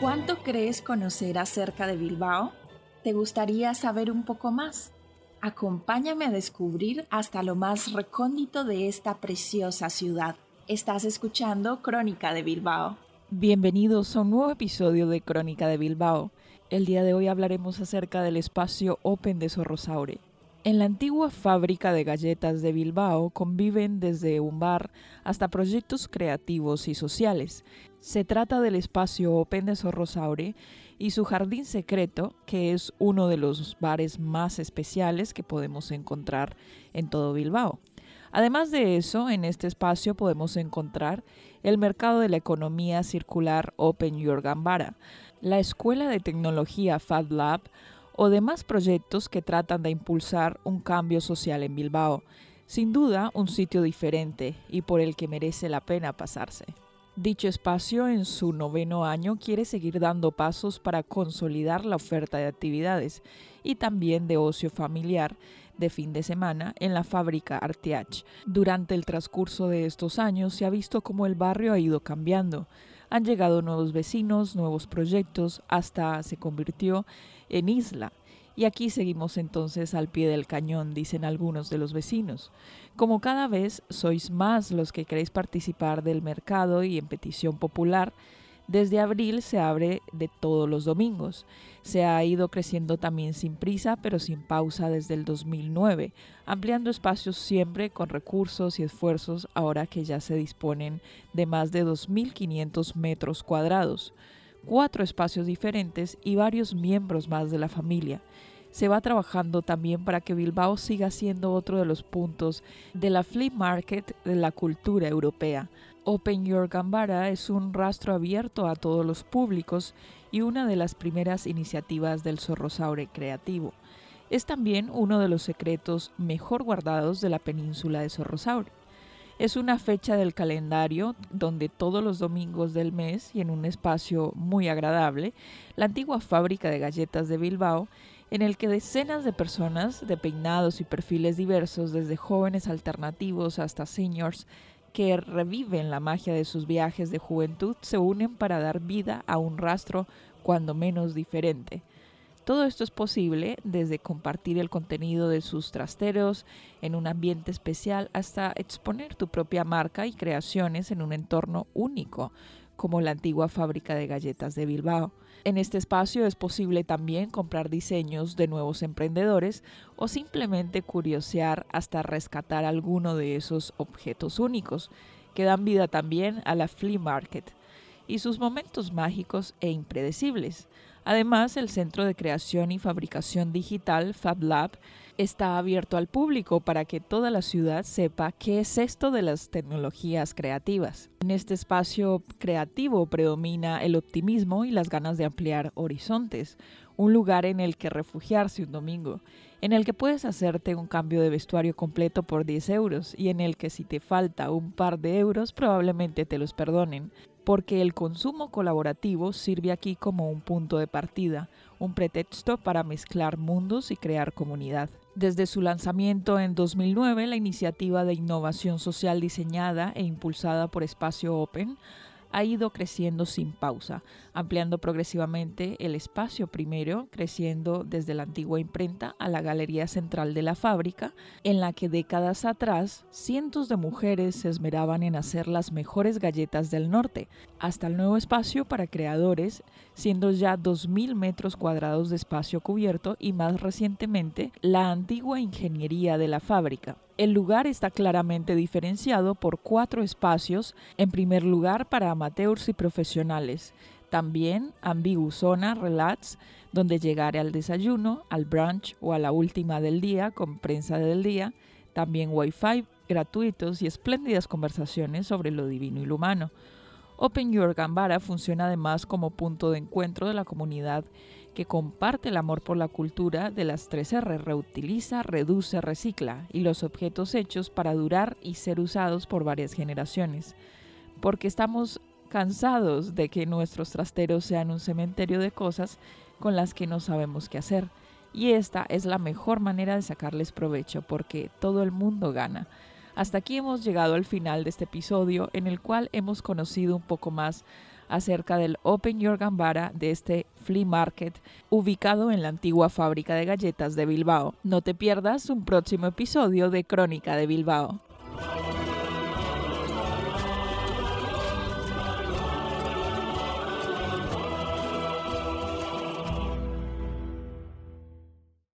¿Cuánto crees conocer acerca de Bilbao? ¿Te gustaría saber un poco más? Acompáñame a descubrir hasta lo más recóndito de esta preciosa ciudad. Estás escuchando Crónica de Bilbao. Bienvenidos a un nuevo episodio de Crónica de Bilbao. El día de hoy hablaremos acerca del espacio Open de Sorrosaure. En la antigua fábrica de galletas de Bilbao conviven desde un bar hasta proyectos creativos y sociales. Se trata del espacio Open de Sorrosaure y su jardín secreto, que es uno de los bares más especiales que podemos encontrar en todo Bilbao. Además de eso, en este espacio podemos encontrar el mercado de la economía circular Open Your Gambara, la escuela de tecnología Fab Lab o demás proyectos que tratan de impulsar un cambio social en Bilbao. Sin duda, un sitio diferente y por el que merece la pena pasarse. Dicho espacio en su noveno año quiere seguir dando pasos para consolidar la oferta de actividades y también de ocio familiar de fin de semana en la fábrica Arteach. Durante el transcurso de estos años se ha visto cómo el barrio ha ido cambiando. Han llegado nuevos vecinos, nuevos proyectos, hasta se convirtió en isla y aquí seguimos entonces al pie del cañón, dicen algunos de los vecinos. Como cada vez sois más los que queréis participar del mercado y en petición popular, desde abril se abre de todos los domingos. Se ha ido creciendo también sin prisa, pero sin pausa desde el 2009, ampliando espacios siempre con recursos y esfuerzos ahora que ya se disponen de más de 2.500 metros cuadrados cuatro espacios diferentes y varios miembros más de la familia. Se va trabajando también para que Bilbao siga siendo otro de los puntos de la flea market de la cultura europea. Open Your Gambara es un rastro abierto a todos los públicos y una de las primeras iniciativas del Zorrosaure creativo. Es también uno de los secretos mejor guardados de la península de Zorrosaure. Es una fecha del calendario donde todos los domingos del mes y en un espacio muy agradable, la antigua fábrica de galletas de Bilbao, en el que decenas de personas de peinados y perfiles diversos, desde jóvenes alternativos hasta seniors, que reviven la magia de sus viajes de juventud, se unen para dar vida a un rastro cuando menos diferente. Todo esto es posible desde compartir el contenido de sus trasteros en un ambiente especial hasta exponer tu propia marca y creaciones en un entorno único, como la antigua fábrica de galletas de Bilbao. En este espacio es posible también comprar diseños de nuevos emprendedores o simplemente curiosear hasta rescatar alguno de esos objetos únicos que dan vida también a la flea market y sus momentos mágicos e impredecibles. Además, el Centro de Creación y Fabricación Digital, FabLab, está abierto al público para que toda la ciudad sepa qué es esto de las tecnologías creativas. En este espacio creativo predomina el optimismo y las ganas de ampliar horizontes, un lugar en el que refugiarse un domingo, en el que puedes hacerte un cambio de vestuario completo por 10 euros y en el que si te falta un par de euros probablemente te los perdonen porque el consumo colaborativo sirve aquí como un punto de partida, un pretexto para mezclar mundos y crear comunidad. Desde su lanzamiento en 2009, la iniciativa de innovación social diseñada e impulsada por Espacio Open ha ido creciendo sin pausa, ampliando progresivamente el espacio primero, creciendo desde la antigua imprenta a la galería central de la fábrica, en la que décadas atrás cientos de mujeres se esmeraban en hacer las mejores galletas del norte, hasta el nuevo espacio para creadores, siendo ya 2.000 metros cuadrados de espacio cubierto y más recientemente la antigua ingeniería de la fábrica. El lugar está claramente diferenciado por cuatro espacios, en primer lugar para amateurs y profesionales, también Ambigusona Relax, donde llegar al desayuno, al brunch o a la última del día con prensa del día, también Wi-Fi gratuitos y espléndidas conversaciones sobre lo divino y lo humano. Open Your Gambara funciona además como punto de encuentro de la comunidad que comparte el amor por la cultura de las 3R, reutiliza, reduce, recicla y los objetos hechos para durar y ser usados por varias generaciones. Porque estamos cansados de que nuestros trasteros sean un cementerio de cosas con las que no sabemos qué hacer. y esta es la mejor manera de sacarles provecho porque todo el mundo gana. Hasta aquí hemos llegado al final de este episodio en el cual hemos conocido un poco más acerca del Open Your Gambara de este flea market ubicado en la antigua fábrica de galletas de Bilbao. No te pierdas un próximo episodio de Crónica de Bilbao.